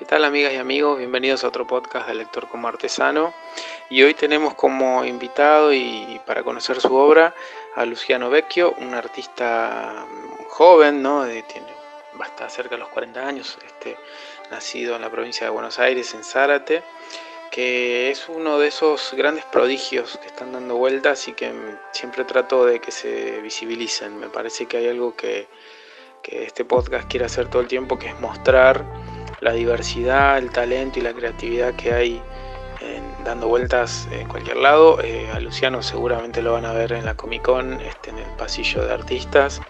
¿Qué tal amigas y amigos? Bienvenidos a otro podcast de Lector como Artesano. Y hoy tenemos como invitado y para conocer su obra a Luciano Vecchio, un artista joven, ¿no? tiene basta cerca de los 40 años, este, nacido en la provincia de Buenos Aires, en Zárate, que es uno de esos grandes prodigios que están dando vueltas y que siempre trato de que se visibilicen. Me parece que hay algo que, que este podcast quiere hacer todo el tiempo, que es mostrar la diversidad, el talento y la creatividad que hay dando vueltas en cualquier lado. Eh, a Luciano seguramente lo van a ver en la Comic Con, este, en el pasillo de artistas.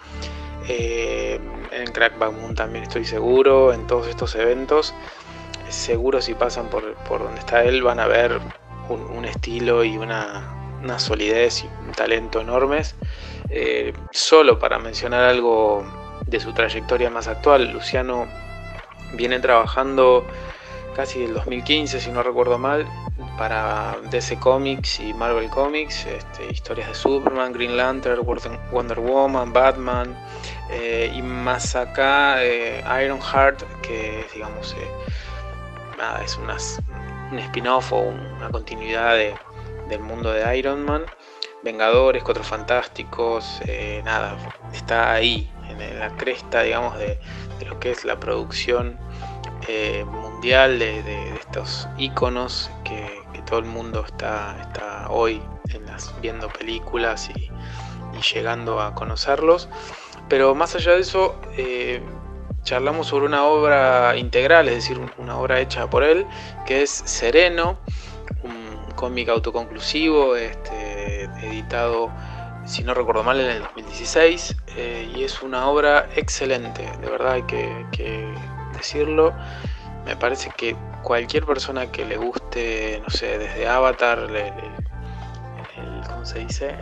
Eh, en Crack Moon también estoy seguro, en todos estos eventos. Seguro si pasan por, donde está él van a ver un, estilo y una, solidez y un talento enormes. Eh, solo para mencionar algo de su trayectoria más actual, Luciano viene trabajando casi del 2015, si no recuerdo mal, para DC Comics y Marvel Comics, este, historias de Superman, Green Lantern, Wonder Woman, Batman, eh, y más acá eh, Ironheart, que digamos, eh, es un spin-off o una continuidad del mundo de Iron Man. Vengadores, Cuatro Fantásticos, nada, está ahí, en, la cresta, digamos, de, lo que es la producción eh, mundial de, estos iconos que, todo el mundo está, está hoy viendo películas y, llegando a conocerlos. Pero más allá de eso, eh, charlamos sobre una obra integral, es decir, una obra hecha por él, que es Sereno, un cómic autoconclusivo, este, editado si no recuerdo mal, en el 2016, eh, y es una obra excelente, de verdad hay que, decirlo. Me parece que cualquier persona que le guste, no sé, desde Avatar, el, ¿cómo se dice?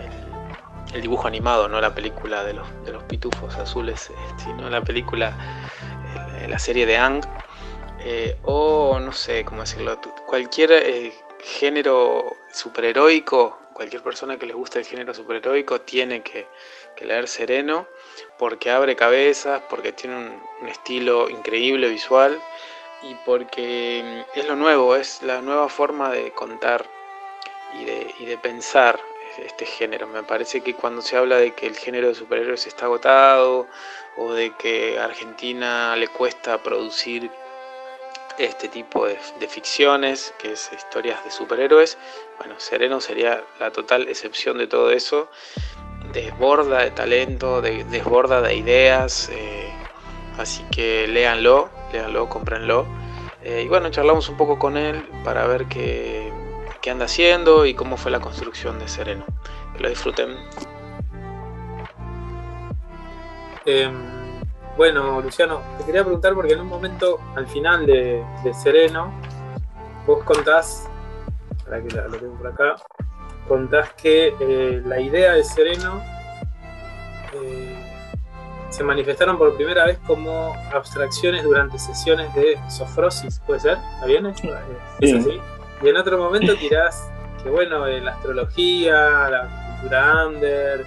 El, dibujo animado, no la película de los, de los pitufos azules, eh, sino la película, la serie de Ang, eh, o no sé cómo decirlo, cualquier género superheroico cualquier persona que les guste el género superheroico tiene que, leer Sereno porque abre cabezas, porque tiene un, estilo increíble visual y porque es lo nuevo, es la nueva forma de contar y de, pensar este género. Me parece que cuando se habla de que el género de superhéroes está agotado o de que a Argentina le cuesta producir este tipo de, ficciones, que es historias de superhéroes. Bueno, Sereno sería la total excepción de todo eso. Desborda de talento, desborda de ideas. Eh, así que léanlo, léanlo, cómprenlo. Eh, y bueno, charlamos un poco con él para ver qué, qué anda haciendo y cómo fue la construcción de Sereno. Que lo disfruten. Em, bueno, Luciano, te quería preguntar porque en un momento, al final de, Sereno, vos contás, para que lo tengo por acá, contás que eh, la idea de Sereno eh, se manifestaron por primera vez como abstracciones durante sesiones de sofrosis, ¿puede ser? ¿Está bien? ¿Es, así? Y en otro momento tirás que, bueno, la astrología, la cultura under,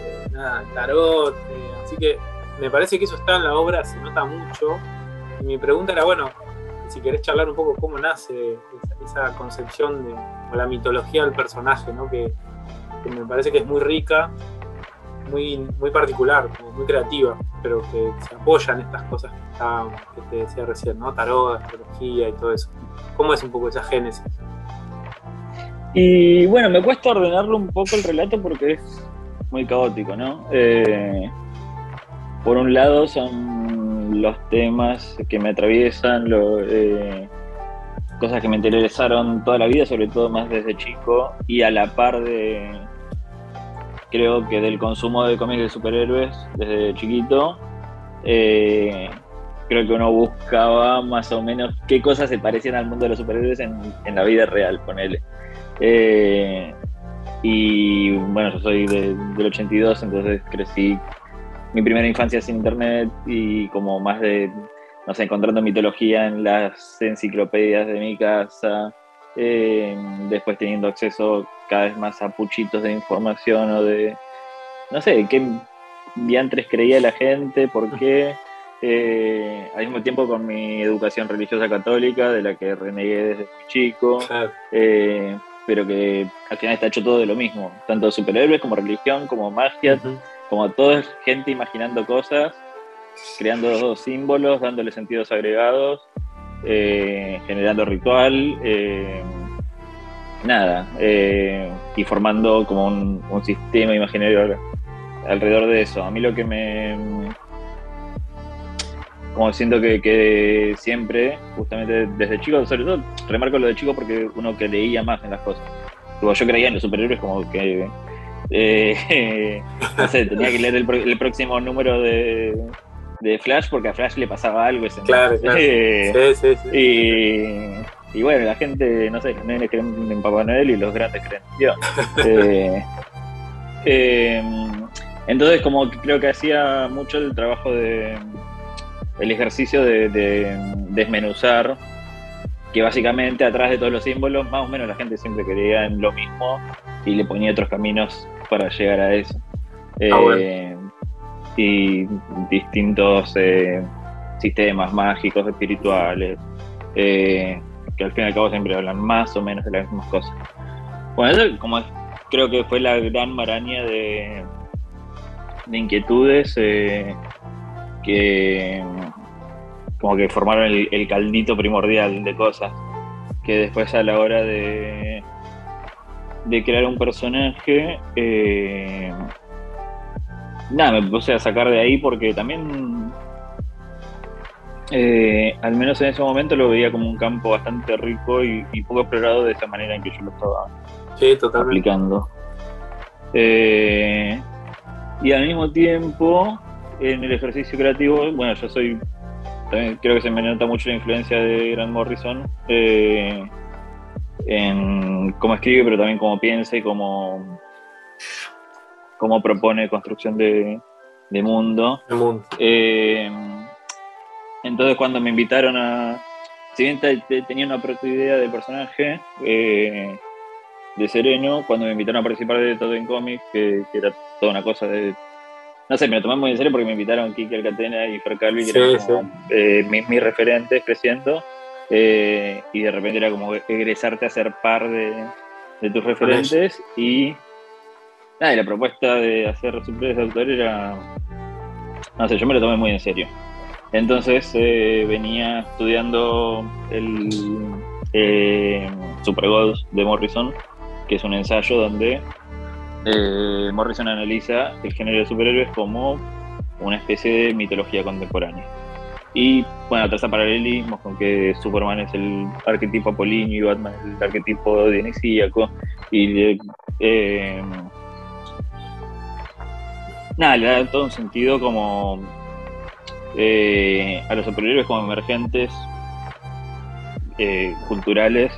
eh, nada, tarot, así que me parece que eso está en la obra, se nota mucho. Y mi pregunta era, bueno, si querés charlar un poco cómo nace esa, concepción de, o la mitología del personaje, ¿no? que, me parece que es muy rica, muy, muy particular, muy creativa, pero que se apoya en estas cosas que, te decía recién, ¿no? Tarot, astrología y todo eso. ¿Cómo es un poco esa génesis? Y bueno, me cuesta ordenarlo un poco el relato porque es muy caótico, ¿no? Eh, por un lado son los temas que me atraviesan, eh, cosas que me interesaron toda la vida, sobre todo más desde chico, y a la par de, creo que del consumo de cómics de superhéroes desde chiquito, eh, creo que uno buscaba más o menos qué cosas se parecían al mundo de los superhéroes en, la vida real, con él. Eh, y bueno, yo soy del 82, entonces crecí mi primera infancia sin internet y como más de, no sé, encontrando mitología en las enciclopedias de mi casa, eh, después teniendo acceso cada vez más a puchitos de información o de, no sé, qué diantres creía la gente, por qué, eh, al mismo tiempo con mi educación religiosa católica, de la que renegué desde muy chico, eh, pero que al final está hecho todo de lo mismo, tanto superhéroes como religión, como magia, como toda gente imaginando cosas, creando símbolos, dándole sentidos agregados, eh, generando ritual, nada, y formando como un, sistema imaginario alrededor de eso. A mí lo que me como siento que, siempre, justamente desde chico, sobre todo, remarco lo de chico porque uno que leía más en las cosas. yo creía en los superhéroes como que, eh, no sé, tenía que leer el, próximo número de, Flash porque a Flash le pasaba algo ese Claro, claro. sí, sí, sí. Y, bueno, la gente, no sé, los nenes creen en Papá Noel y los grandes creen en Dios. Eh, eh, entonces, como creo que hacía mucho el trabajo de el ejercicio de, desmenuzar que básicamente atrás de todos los símbolos, más o menos la gente siempre creía en lo mismo y le ponía otros caminos para llegar a eso. Ah, eh, y distintos eh, sistemas mágicos, espirituales, eh, que al fin y al cabo siempre hablan más o menos de las mismas cosas. Bueno, eso como creo que fue la gran maraña de, de inquietudes que como que formaron el, caldito primordial de cosas que después a la hora de, de crear un personaje eh, nada me puse a sacar de ahí porque también eh, al menos en ese momento lo veía como un campo bastante rico y, poco explorado de esa manera en que yo lo estaba aplicando. Eh, y al mismo tiempo en el ejercicio creativo, bueno, yo soy, también creo que se me nota mucho la influencia de Grant Morrison eh, en cómo escribe, pero también cómo piensa y cómo, cómo propone construcción de, mundo. Eh, entonces cuando me invitaron a, si bien tenía una propia idea del personaje, eh, de Sereno, cuando me invitaron a participar de Todo en Comics, que, que, era toda una cosa de no sé, me lo tomé muy en serio porque me invitaron Kiki Alcatena y Fer Calvi, que eran como, eh, mis, referentes creciendo. Eh, y de repente era como egresarte a ser par de, tus referentes. Y nada, la propuesta de hacer superhéroes de autor era. No sé, yo me lo tomé muy en serio. Entonces eh, venía estudiando el Super Gods de Morrison, que es un ensayo donde eh, Morrison analiza el género de superhéroes como una especie de mitología contemporánea. Y bueno, traza paralelismos con que Superman es el arquetipo apolíneo y Batman es el arquetipo dionisíaco. Y eh, nada, le da todo un sentido como eh, a los superhéroes como emergentes culturales.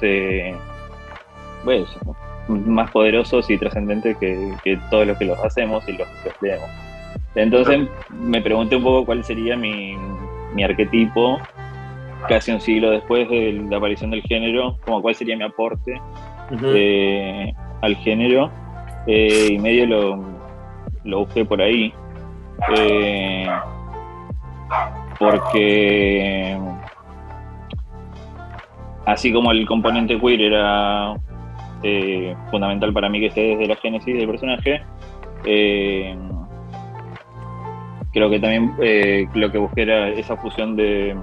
bueno, más poderosos y trascendentes que, que todos los que los hacemos y los que los leemos. Entonces me pregunté un poco cuál sería mi, mi arquetipo casi un siglo después de la aparición del género, como cuál sería mi aporte eh, al género, eh, y medio lo, lo, busqué por ahí, eh, porque así como el componente queer era fundamental para mí que esté desde la génesis del personaje. Eh, creo que también eh, lo que busqué era esa fusión de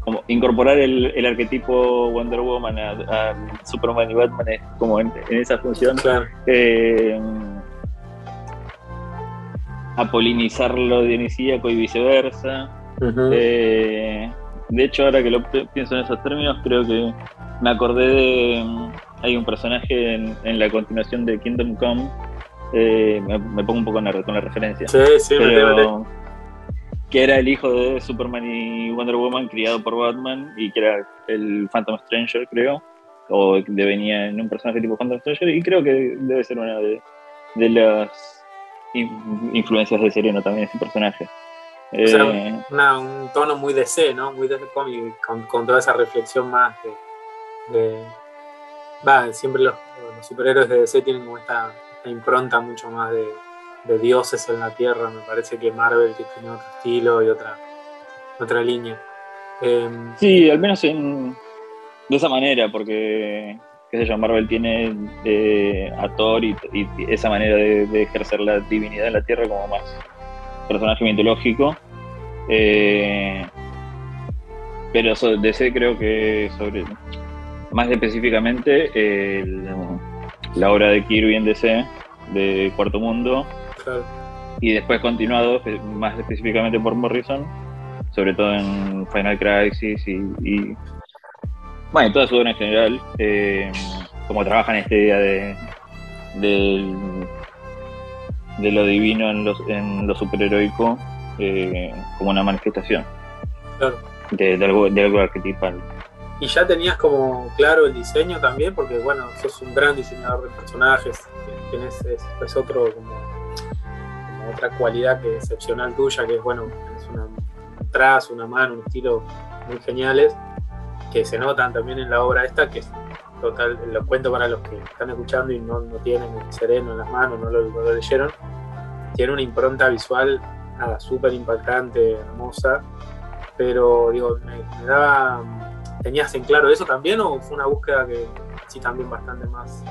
como incorporar el, arquetipo Wonder Woman a, Superman y Batman como en, esa función. a polinizar lo dionisíaco y viceversa. de hecho, ahora que lo pienso en esos términos, creo que me acordé de hay un personaje en, la continuación de Kingdom Come, eh, me, pongo un poco nerd con la referencia. Sí, sí, pero, Que era el hijo de Superman y Wonder Woman, criado por Batman, y que era el Phantom Stranger, creo. O venía en un personaje tipo Phantom Stranger, y creo que debe ser una de, las influencias de Sereno también, ese personaje. O sea, eh, un tono muy DC, ¿no? Muy DC cómic, con, toda esa reflexión más de va, siempre los, superhéroes de DC tienen como esta, impronta mucho más de, dioses en la Tierra. Me parece que Marvel tiene otro estilo y otra, otra línea. Em, sí, al menos en, de esa manera, porque qué sé yo, Marvel tiene eh, a Thor y, esa manera de, ejercer la divinidad en la Tierra como más personaje mitológico. Eh, pero DC creo que sobre más específicamente la obra de Kirby en DC de Cuarto Mundo y después continuado más específicamente por Morrison sobre todo en Final Crisis y, bueno, toda su obra en general, eh, como trabajan esta idea de, de, lo divino en, los, en lo superheroico eh, como una manifestación de, algo, de algo arquetipal. Y ya tenías como claro el diseño también, porque bueno, sos un gran diseñador de personajes, tienes es, otro como, otra cualidad que excepcional tuya, que es bueno, una, un trazo, una mano, un estilo muy geniales, que se notan también en la obra esta, que es total, lo cuento para los que están escuchando y no, no tienen el sereno en las manos, no lo, leyeron, tiene una impronta visual súper impactante, hermosa, pero digo, me, daba, ¿tenías en claro eso también o fue una búsqueda que sí también bastante más,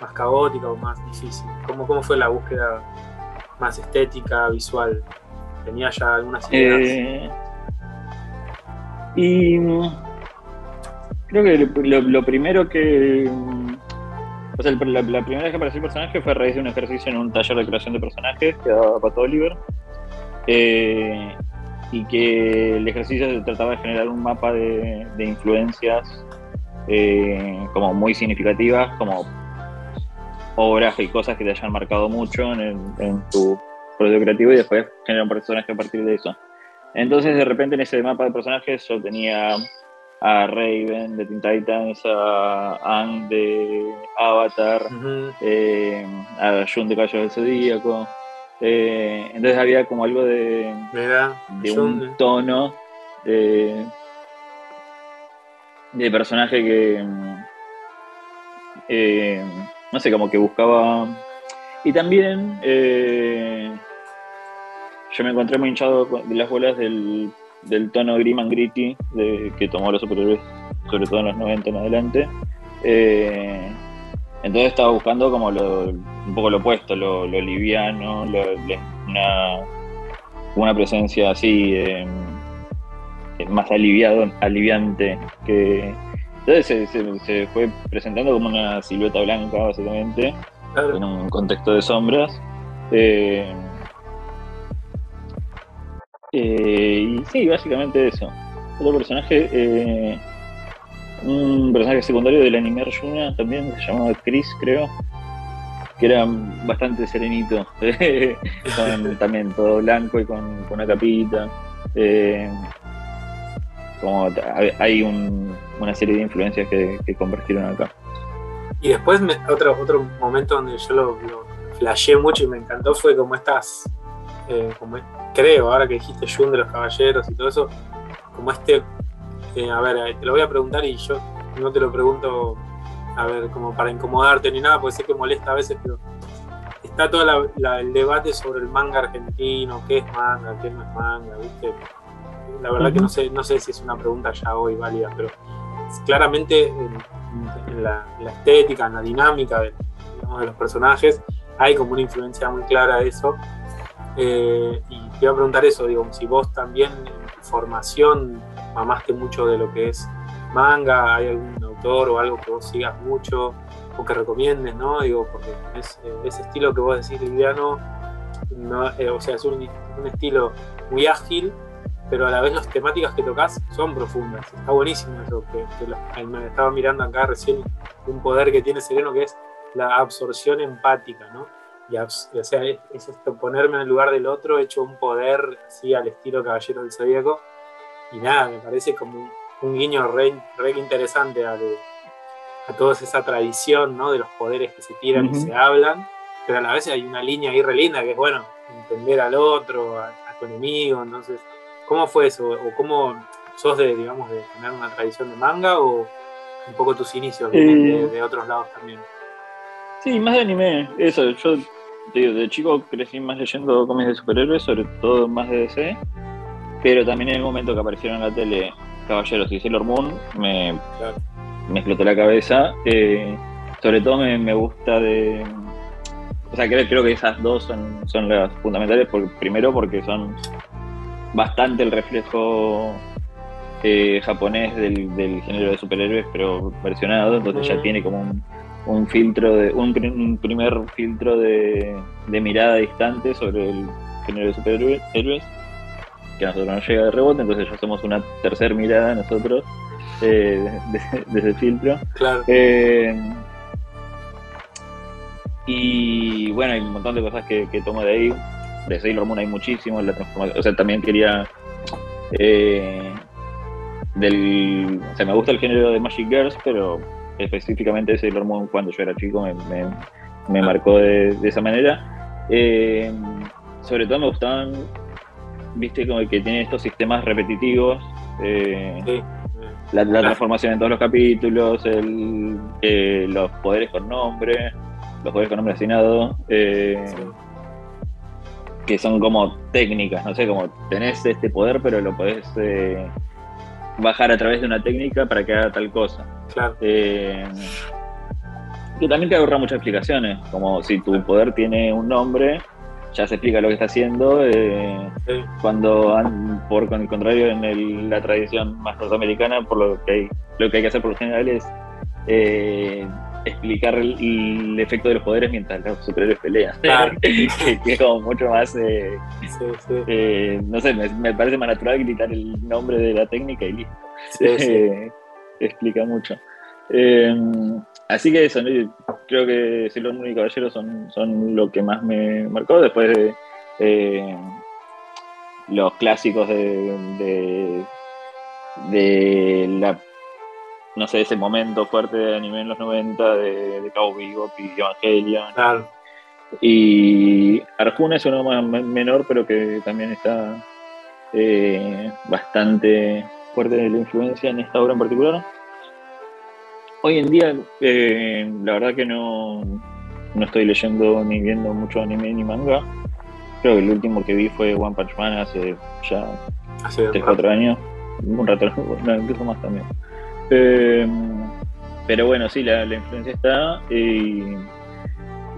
más caótica o más difícil? ¿Cómo, ¿Cómo fue la búsqueda más estética, visual? ¿Tenía ya algunas ideas? Eh, y creo que lo, primero que. O sea, la, primera vez que apareció el personaje fue a raíz de un ejercicio en un taller de creación de personajes que daba Pato Oliver. Eh, y que el ejercicio se trataba de generar un mapa de, influencias eh, como muy significativas, como obras y cosas que te hayan marcado mucho en, en tu proceso creativo y después generar un personaje a partir de eso. Entonces, de repente, en ese mapa de personajes yo tenía a Raven de Teen Titans, a Ang de Avatar, eh, a Jun de Cayo del Zodíaco. Eh, entonces había como algo de, de un tono de, de personaje que, eh, no sé, como que buscaba... Y también yo me encontré muy hinchado de las bolas del del tono grim and gritty de, que tomó los superhéroes, sobre todo en los 90 en adelante. Eh, entonces estaba buscando como un poco lo opuesto, lo, liviano, una, una, presencia así eh, más aliviado, aliviante que entonces se, fue presentando como una silueta blanca básicamente en un contexto de sombras. Eh, eh, y sí, básicamente eso. Otro personaje, eh, un personaje secundario del anime Arjuna también, se llamaba Chris, creo, que era bastante serenito, también todo blanco y con, una capita. Eh, como hay una serie de influencias que, convertieron acá. Y después otro, otro momento donde yo lo, lo flasheé mucho y me encantó fue como estas eh, como creo, ahora que dijiste Jun de los caballeros y todo eso, como este, a ver, eh, te lo voy a preguntar y yo no te lo pregunto, a ver, como para incomodarte ni nada, porque sé que molesta a veces, pero está todo el debate sobre el manga argentino, qué es manga, qué no es manga, ¿viste? La verdad que no sé, no sé si es una pregunta ya hoy válida, pero claramente en, la, estética, en la dinámica de, de los personajes, hay como una influencia muy clara de eso eh, y te iba a preguntar eso, digo, si vos también en tu formación mamaste mucho de lo que es manga, hay algún autor o algo que vos sigas mucho o que recomiendes, ¿no? Digo, porque es, eh, ese estilo que vos decís liviano, eh, o sea, es un, estilo muy ágil, pero a la vez las temáticas que tocas son profundas. Está buenísimo eso, que, que me estaba mirando acá recién, un poder que tiene Sereno que es la absorción empática, ¿no? o sea, es, esto, ponerme en el lugar del otro, hecho un poder así al estilo Caballero del Zodíaco. Y nada, me parece como un, guiño re, interesante a, a toda esa tradición ¿no? de los poderes que se tiran y se hablan, pero a la vez hay una línea ahí re linda que es, bueno, entender al otro, a, tu enemigo, entonces, ¿cómo fue eso? ¿O cómo sos de, digamos, de tener una tradición de manga o un poco tus inicios de, eh. de otros lados también? Sí, más de anime, eso, yo de chico crecí más leyendo cómics de superhéroes, sobre todo más de DC. Pero también en el momento que aparecieron en la tele Caballeros y Sailor Moon, me, me explotó la cabeza. Eh, sobre todo me, gusta de... O sea, creo, creo que esas dos son, son las fundamentales, primero porque son bastante el reflejo eh, japonés del, género de superhéroes, pero versionado, entonces ya tiene como un, filtro, de un, primer filtro de, mirada distante sobre el género de superhéroes, que a nosotros nos llega de rebote, entonces ya somos una tercera mirada nosotros eh, de, ese filtro. Claro. Eh, y bueno, hay un montón de cosas que, tomo de ahí. De Sailor Moon hay muchísimo, la transformación. O sea, también quería del, o sea, me gusta el género de Magic Girls, pero específicamente Sailor Moon cuando yo era chico me, me, marcó de, esa manera. Eh, sobre todo me gustaban, viste, como que tiene estos sistemas repetitivos. Eh, la, transformación en todos los capítulos, el, eh, los poderes con nombre, los poderes con nombre asignado, que son como técnicas, no sé, como tenés este poder, pero lo podés bajar a través de una técnica para que haga tal cosa. Claro. Eh, que también te ahorra muchas explicaciones, como si tu poder tiene un nombre, ya se explica lo que está haciendo. Eh, cuando, por con el contrario, en la tradición más norteamericana, por lo que hay, lo que hay que hacer por lo general es eh, explicar el, efecto de los poderes mientras los superhéroes pelean. que, es como mucho más. Eh, eh, no sé, me, parece más natural gritar el nombre de la técnica y listo. Eh, explica mucho. Así que eso, creo que Sailor Moon y Caballero son, son lo que más me marcó. Después de los clásicos de, de la no sé, ese momento fuerte de anime en los 90 de, de Cowboy Bebop y Evangelion. Claro. Y Arjuna es uno más menor, pero que también está eh, bastante fuerte de la influencia en esta obra en particular. Hoy en día, eh, la verdad que no, no estoy leyendo ni viendo mucho anime ni manga. Creo que el último que vi fue One Punch Man hace ya hace 3 4 años. Un rato, no, incluso más también. Eh, pero bueno, sí, la, influencia está. Y,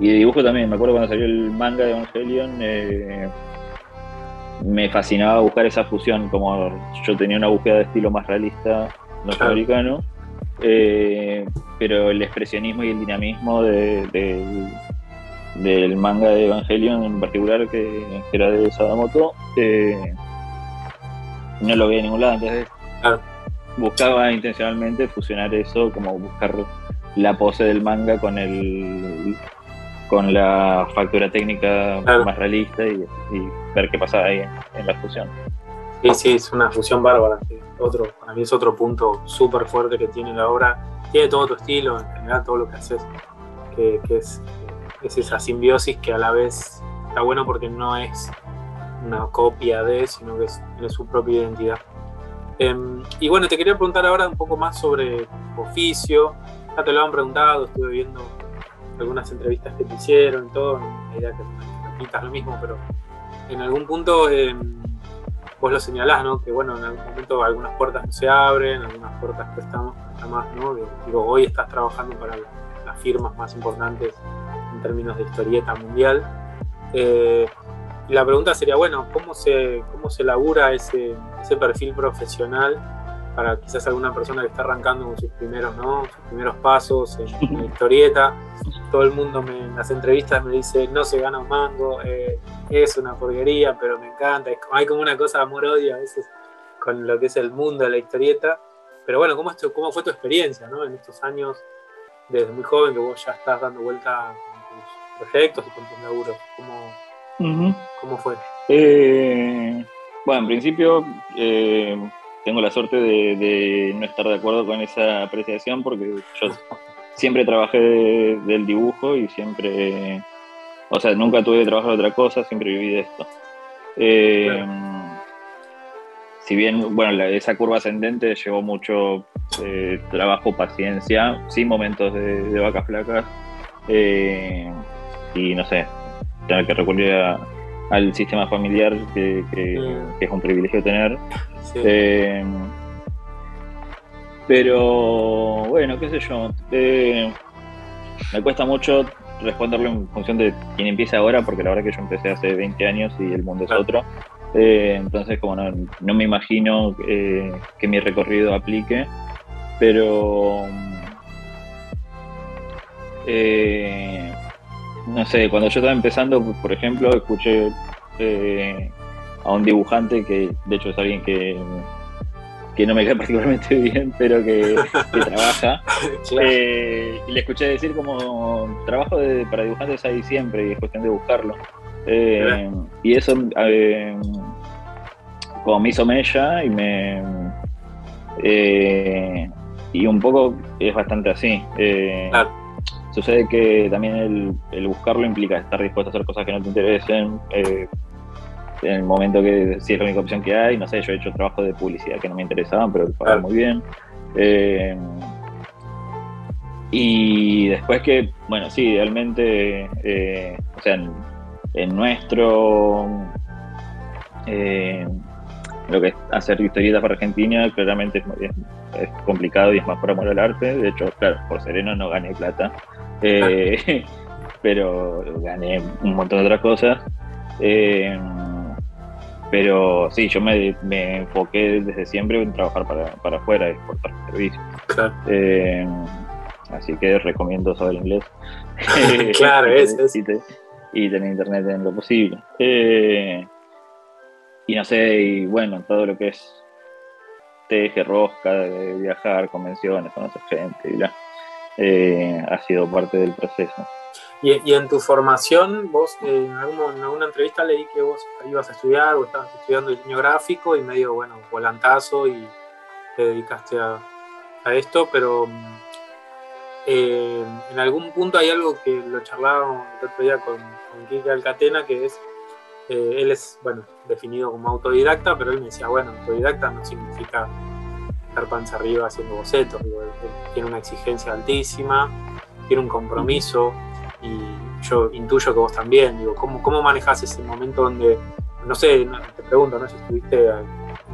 y, de dibujo también. Me acuerdo cuando salió el manga de Evangelion. Eh, me fascinaba buscar esa fusión. Como yo tenía una búsqueda de estilo más realista norteamericano. Eh, pero el expresionismo y el dinamismo de, del manga de Evangelion en particular, que, era de Sadamoto, no lo veía en ningún lado. Entonces, buscaba intencionalmente fusionar eso, como buscar la pose del manga con el con la factura técnica más realista y, ver qué pasaba ahí en, la fusión. Sí, sí, es una fusión bárbara. Otro, para mí es otro punto súper fuerte que tiene la obra. Tiene todo tu estilo, en general todo lo que haces, que, es, es esa simbiosis que a la vez está bueno porque no es una copia de, sino que es, tiene su propia identidad. Em, y bueno, te quería preguntar ahora un poco más sobre tu oficio. Ya te lo han preguntado, estuve viendo algunas entrevistas que te hicieron y todo. La idea que repitas lo mismo, pero en algún punto em, vos lo señalás, ¿no? Que bueno, en algún momento algunas puertas no se abren, algunas puertas prestamos, más, ¿no? Digo, hoy estás trabajando para las firmas más importantes en términos de historieta mundial. Eh, y la pregunta sería, bueno, ¿cómo se, cómo se labura ese, ese perfil profesional para quizás alguna persona que está arrancando con sus primeros, ¿no? sus primeros pasos en, la historieta? Todo el mundo en las entrevistas me dice, no se gana un mango, eh, es una porquería, pero me encanta. hay como una cosa de amor-odio a veces con lo que es el mundo de la historieta. Pero bueno, ¿cómo, esto, cómo fue tu experiencia ¿no? en estos años, desde muy joven, que vos ya estás dando vuelta con tus proyectos y con tus laburos? ¿Cómo, ¿Cómo fue? Eh, bueno, en principio eh, tengo la suerte de, no estar de acuerdo con esa apreciación porque yo siempre trabajé del dibujo y siempre, o sea, nunca tuve que trabajar de otra cosa, siempre viví de esto. Eh, si bien, bueno, esa curva ascendente llevó mucho trabajo, paciencia, sin momentos de, vacas flacas. y no sé, tener que recurrir a, al sistema familiar que, Mm. es un privilegio tener. Sí. Eh, pero bueno, qué sé yo. eh, me cuesta mucho responderlo en función de quién empieza ahora, porque la verdad que yo empecé hace 20 años y el mundo es otro. Eh, entonces, como no, no me imagino eh, que mi recorrido aplique, pero eh, no sé, cuando yo estaba empezando, por ejemplo, escuché eh, a un dibujante que de hecho es alguien que, que no me cae particularmente bien, pero que, que trabaja. Eh, y le escuché decir como trabajo de- para dibujantes hay siempre y es cuestión de buscarlo. Eh, y eso como me hizo mella y me eh, y un poco es bastante así. Claro. Sucede que también el, el buscarlo implica estar dispuesto a hacer cosas que no te interesen. eh, en el momento que si es la única opción que hay, no sé, yo he hecho trabajo de publicidad que no me interesaban, pero Claro. muy bien. Eh, y después que, bueno, sí, realmente, eh, o sea, en, en nuestro, eh, lo que es hacer historietas para Argentina, claramente es, muy- es- es complicado y es más por amor al arte. De hecho, claro, por Sereno no gané plata, eh, pero gané un montón de otras cosas. Eh, pero sí, yo me, me enfoqué desde siempre en trabajar para, para afuera, exportar servicios. Claro. Eh, así que recomiendo saber inglés. Claro, es- es. Y, te- y tener internet en lo posible. Eh, y no sé, y bueno, todo lo que es teje, rosca, de viajar, convenciones, conocer gente y bla, eh, ha sido parte del proceso. Y, en tu formación, vos eh, en, algún- en alguna entrevista leí que vos ibas a estudiar o estabas estudiando diseño gráfico y medio, bueno, volantazo y te dedicaste a, a esto, pero eh, en algún punto hay algo que lo charlábamos el otro día con, con Kike Alcatena, que es, eh, él es, bueno, definido como autodidacta, pero él me decía, bueno, autodidacta no significa estar panza arriba haciendo bocetos, digo, él tiene una exigencia altísima, tiene un compromiso y yo intuyo que vos también, digo, ¿cómo, cómo manejas ese momento donde, no sé, te pregunto, ¿no? Si estuviste en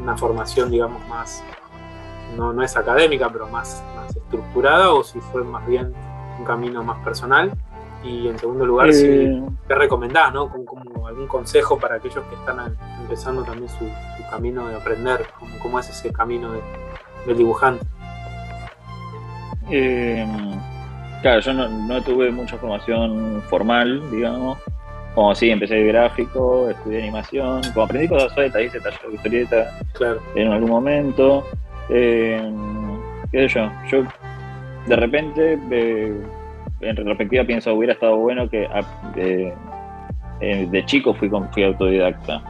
una formación, digamos, más, no, no es académica, pero más, más estructurada, o si fue más bien un camino más personal. Y en segundo lugar, si, Eh, ¿qué recomendás, no? Como, como algún consejo para aquellos que están empezando también su, su camino de aprender, ¿Cómo, cómo es ese camino de- del dibujante? Eh, claro, yo no, no tuve mucha formación formal, digamos. Como sí, empecé de gráfico, estudié animación, como aprendí cosas sueltas, hice taller de historieta Claro, en algún momento. Eh, qué sé yo, yo de repente, eh, en retrospectiva, pienso hubiera estado bueno que de, chico fui, fui autodidacta.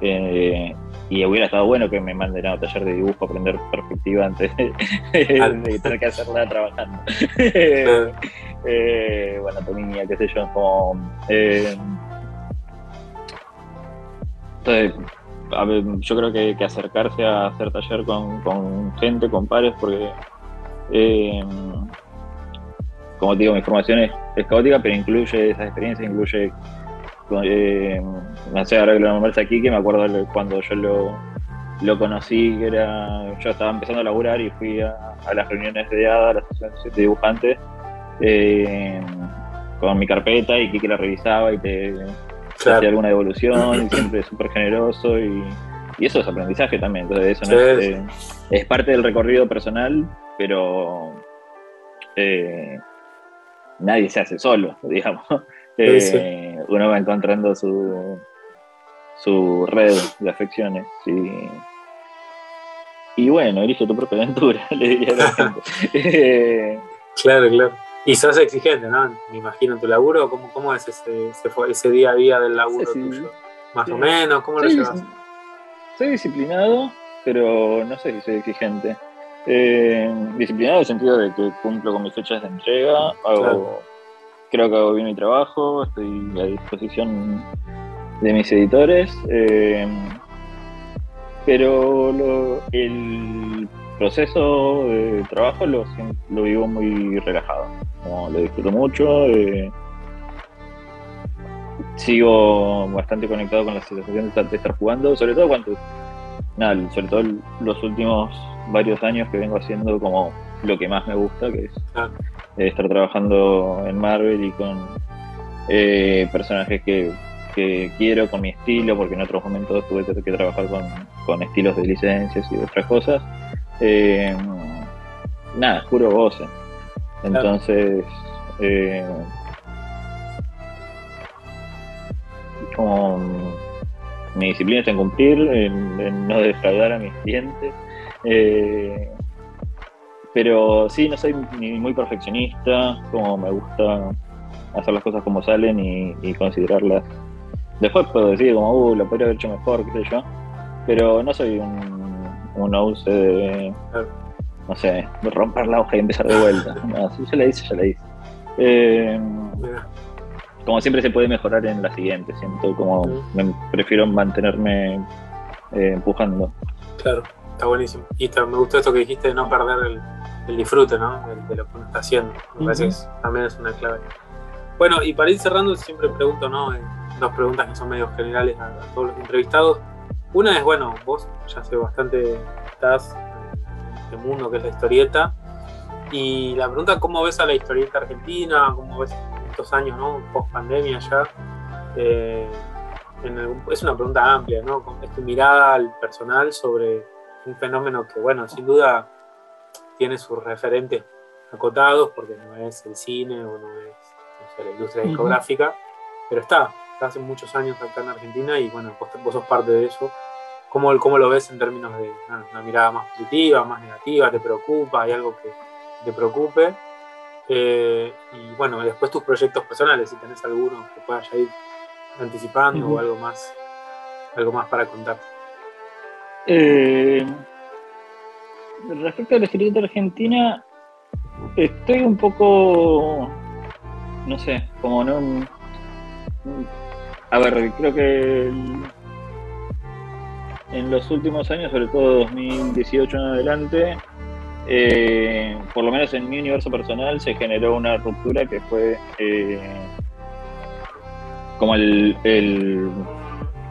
Eh, y hubiera estado bueno que me manden a un taller de dibujo a aprender perspectiva antes de, de tener que hacerla trabajando. eh, bueno, anatomía, qué sé yo, como... eh, entonces, a ver, yo creo que, que acercarse a hacer taller con, con gente, con pares, porque, eh, como te digo, mi formación es, es caótica, pero incluye esas experiencias, incluye, eh, no sé, ahora que lo nombras aquí, que me acuerdo cuando yo lo, lo conocí, que era, yo estaba empezando a laburar y fui a, a las reuniones de ADA, la asociación de dibujantes, eh, con mi carpeta y Kike la revisaba y te, hacía alguna devolución y siempre súper generoso y, y eso es aprendizaje también, entonces eso no Sí, es, sí. eh, es parte del recorrido personal, pero eh, nadie se hace solo, digamos. Eh, Uno va encontrando su, su red de afecciones y, y bueno, elige tu propia aventura, le diría a la gente. Eh, Claro, claro. Y sos exigente, ¿no? Me imagino tu laburo. ¿Cómo, cómo es ese, ese, ese día a día del laburo Sí, tuyo? Más Sí. o menos, ¿cómo lo llevas? soy disciplinado, pero no sé si soy exigente. Eh, disciplinado en el sentido de que cumplo con mis fechas de entrega, hago, Claro. Creo que hago bien mi trabajo, estoy a disposición de mis editores, eh, pero lo- el proceso de trabajo lo, lo vivo muy relajado, lo disfruto mucho. eh, sigo bastante conectado con la situación de estar jugando, sobre todo cuando, nada, sobre todo los últimos varios años que vengo haciendo como lo que más me gusta, que es estar trabajando en Marvel y con eh, personajes que, quiero, con mi estilo, porque en otros momentos tuve que trabajar con, estilos de licencias y otras cosas. Eh, nada, puro goce. Entonces, eh, como mi disciplina está en cumplir, en, no defraudar a mis clientes. Eh, pero sí, no soy ni muy perfeccionista, como me gusta hacer las cosas como salen y, considerarlas. Después puedo decir como, uh, lo podría haber hecho mejor, qué sé yo. Pero no soy un, un de, no sé, romper la hoja y empezar de vuelta. No, si ya la hice, ya la hice. Eh, como siempre se puede mejorar en la siguiente, siento como me prefiero mantenerme eh, empujando. Claro, está buenísimo. Y me gustó esto que dijiste de no perder el, disfrute, ¿no? De, lo que uno está haciendo. Me parece que también es una clave. Bueno, y para ir cerrando, siempre pregunto, ¿no? Eh, dos preguntas que son medio generales a, todos los entrevistados. Una es, bueno, vos ya hace bastante estás en este mundo que es la historieta. Y la pregunta, ¿cómo ves a la historieta argentina? ¿Cómo ves años, ¿no? Post pandemia ya. Eh, es una pregunta amplia, ¿no? Es tu mirada al personal sobre un fenómeno que, bueno, sin duda tiene sus referentes acotados, porque no es el cine o no es la industria discográfica, pero está, está hace muchos años acá en Argentina y bueno, vos, sos parte de eso. ¿Cómo, ¿Cómo, lo ves en términos de una mirada más positiva, más negativa? ¿Te preocupa? ¿Hay algo que te preocupe? Eh, y bueno, después tus proyectos personales, si tenés alguno que puedas ya ir anticipando o algo más, algo más para contar. Eh, respecto a la escritura argentina, estoy un poco, no sé, como no... A ver, creo que en los últimos años, sobre todo 2018 en adelante, eh, por lo menos en mi universo personal, se generó una ruptura que fue eh, como el,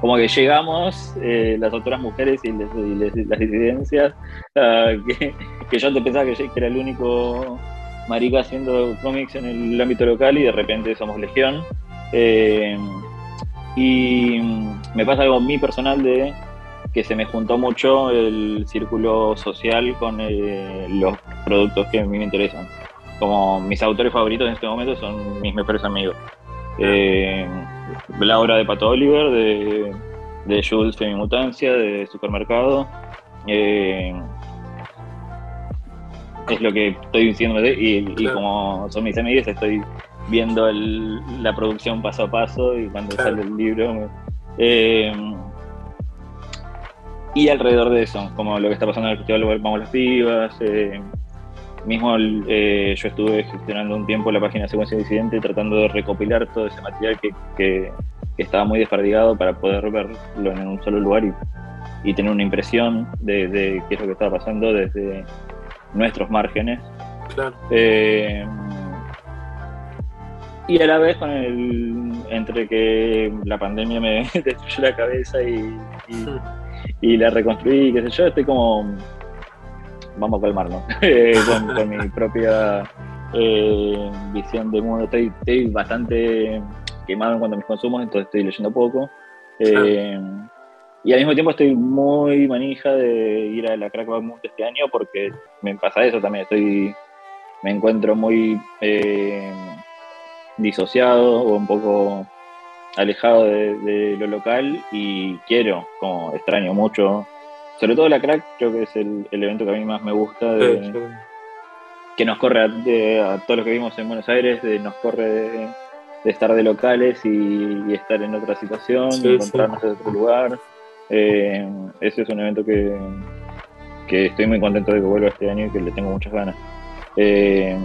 como que llegamos eh, las otras mujeres y, las disidencias que, yo antes pensaba que, era el único marica haciendo cómics en el ámbito local y de repente somos legión y me pasa algo mi personal de que se me juntó mucho el círculo social con eh, los productos que a mí me interesan. Como mis autores favoritos en este momento son mis mejores amigos. Eh, la obra de Pato Oliver, de, de Jules Femimutancia, de Supermercado. Eh, es lo que estoy diciéndome y, y como son mis amigos estoy viendo la producción paso a paso y cuando sale el libro y alrededor de eso, como lo que está pasando en el Festival Vamos las Pibas. Eh, mismo eh, yo estuve gestionando un tiempo la página Secuencia Disidente tratando de recopilar todo ese material que, estaba muy desperdigado para poder verlo en un solo lugar y, tener una impresión de, qué es lo que estaba pasando desde nuestros márgenes. Claro. Eh, y a la vez con el entre que la pandemia me destruyó la cabeza y, hmm y la reconstruí, qué sé yo, estoy como, vamos a calmarnos, eh, con, mi propia eh, visión de mundo, estoy, estoy, bastante quemado en cuanto a mis consumos, entonces estoy leyendo poco. Eh, y al mismo tiempo estoy muy manija de ir a la Crack Mundo este año porque me pasa eso también, estoy me encuentro muy disociado o un poco alejado de, lo local y quiero, como extraño mucho, sobre todo la crack, creo que es el, evento que a mí más me gusta, que nos corre a, todos los que vimos en Buenos Aires, de, nos corre de, estar de locales y, estar en otra situación, encontrarnos en otro lugar. Eh, ese es un evento que, que estoy muy contento de que vuelva este año y que le tengo muchas ganas. Eh,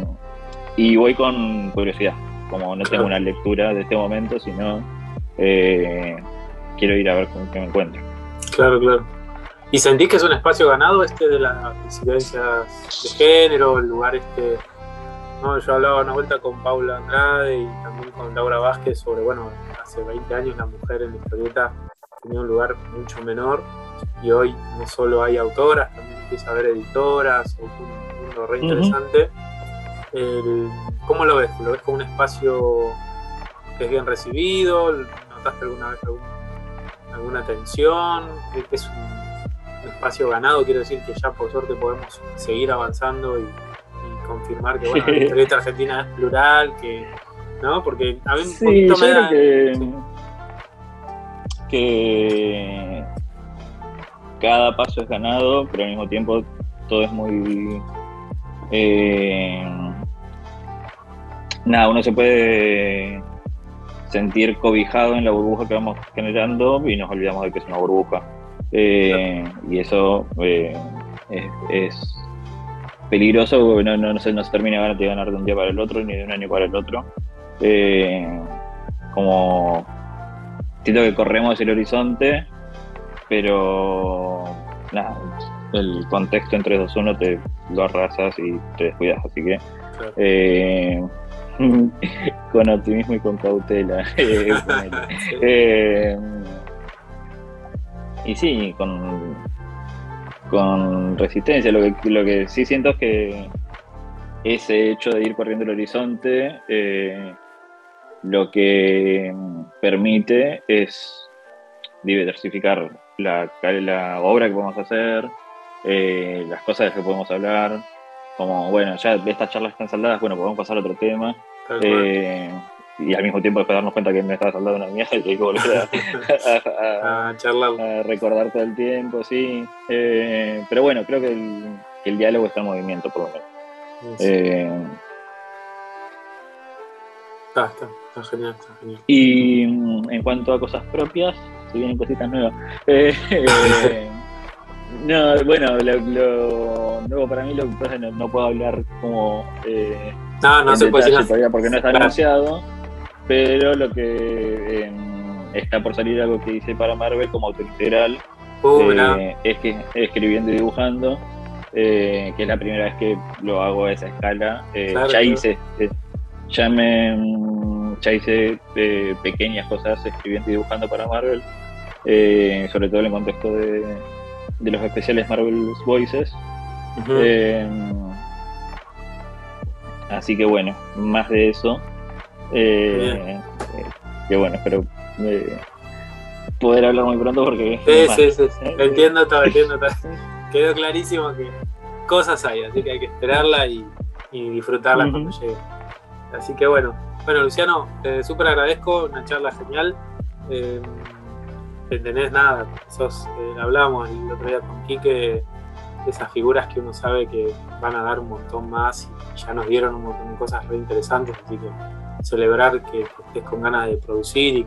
y voy con curiosidad, como no tengo una lectura de este momento, sino eh, quiero ir a ver con qué me encuentro. Claro, claro. ¿Y sentís que es un espacio ganado este de las incidencias de género, el lugar este No, yo hablaba una vuelta con Paula Andrade y también con Laura Vázquez sobre, bueno, hace 20 años la mujer en la historieta tenía un lugar mucho menor y hoy no solo hay autoras, también empieza a haber editoras, un mundo re interesante. ¿Cómo lo ves? ¿Lo ves como un espacio que es bien recibido? ¿Notaste alguna vez alguna tensión? ¿Crees que es un, espacio ganado? Quiero decir que ya por suerte podemos seguir avanzando y, confirmar que bueno, la historieta argentina es plural, que ¿no? Porque a mí un poquito me da... que cada paso es ganado, pero al mismo tiempo todo es muy... Eh, nada, uno se puede sentir cobijado en la burbuja que vamos generando y nos olvidamos de que es una burbuja. Eh, y eso eh, es, peligroso porque no, no, se, no se termina de ganar de un día para el otro ni de un año para el otro. como siento que corremos el horizonte pero nada, el contexto entre 2-1 te lo arrasas y te descuidas, así que eh, con optimismo y con cautela. Eh, eh, y sí, con, con resistencia. Lo que, lo que sí siento es que ese hecho de ir corriendo el horizonte lo que permite es diversificar la, la obra que podemos hacer, eh, las cosas de las que podemos hablar. Como, bueno, ya estas charlas están saldadas, bueno, podemos pasar a otro tema. Eh, y al mismo tiempo después darnos cuenta que me estaba saldando una mierda y que hay que volver a, a, recordar todo el tiempo, sí. Eh, pero bueno, creo que el, el, diálogo está en movimiento, por lo menos. está, está, está genial, está genial. Y mm, en cuanto a cosas propias, vienen cositas nuevas. Eh, eh, no, bueno, lo, nuevo para mí lo que pasa es que no, puedo hablar como eh, no, no se puede decir todavía porque no está anunciado, pero lo que em, está por salir algo que hice para Marvel como autoliteral uh, es que escribiendo y dibujando, que es la primera vez que lo hago a esa escala. ya hice, ya me ya hice pequeñas cosas escribiendo y dibujando para Marvel eh, sobre todo en el contexto de, los especiales Marvel's Voices. Eh, así que bueno, más de eso. Eh, que bueno, espero poder hablar muy pronto porque... Sí, sí, sí, entiendo todo, entiendo todo. Quedó clarísimo que cosas hay, así que hay que esperarla y, y disfrutarla cuando llegue. Así que bueno, bueno Luciano, te súper agradezco, una charla genial. Entendés nada, sos, eh, hablamos el otro día con Quique, esas figuras que uno sabe que van a dar un montón más y ya nos dieron un montón de cosas re interesantes, así que celebrar que, estés con ganas de producir y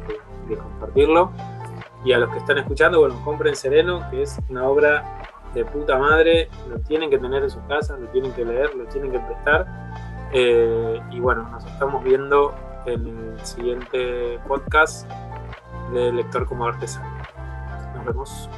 de compartirlo. Y a los que están escuchando, bueno, compren Sereno, que es una obra de puta madre, lo tienen que tener en sus casas, lo tienen que leer, lo tienen que prestar. Eh, y bueno, nos estamos viendo en el siguiente podcast de Lector como Artesano. Nos vemos.